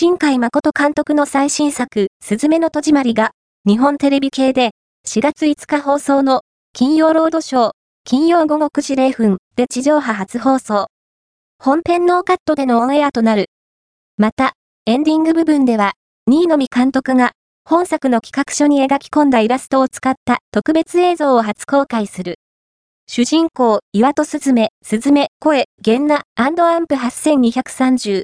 新海誠監督の最新作、すずめの戸締まりが、日本テレビ系で、4月5日放送の、金曜ロードショー、金曜午後9時0分で地上波初放送。本編ノーカットでのオンエアとなる。また、エンディング部分では、新海監督が、本作の企画書に描き込んだイラストを使った特別映像を初公開する。主人公、岩戸すずめ、すずめ、声、ゲンナ、アンプ8230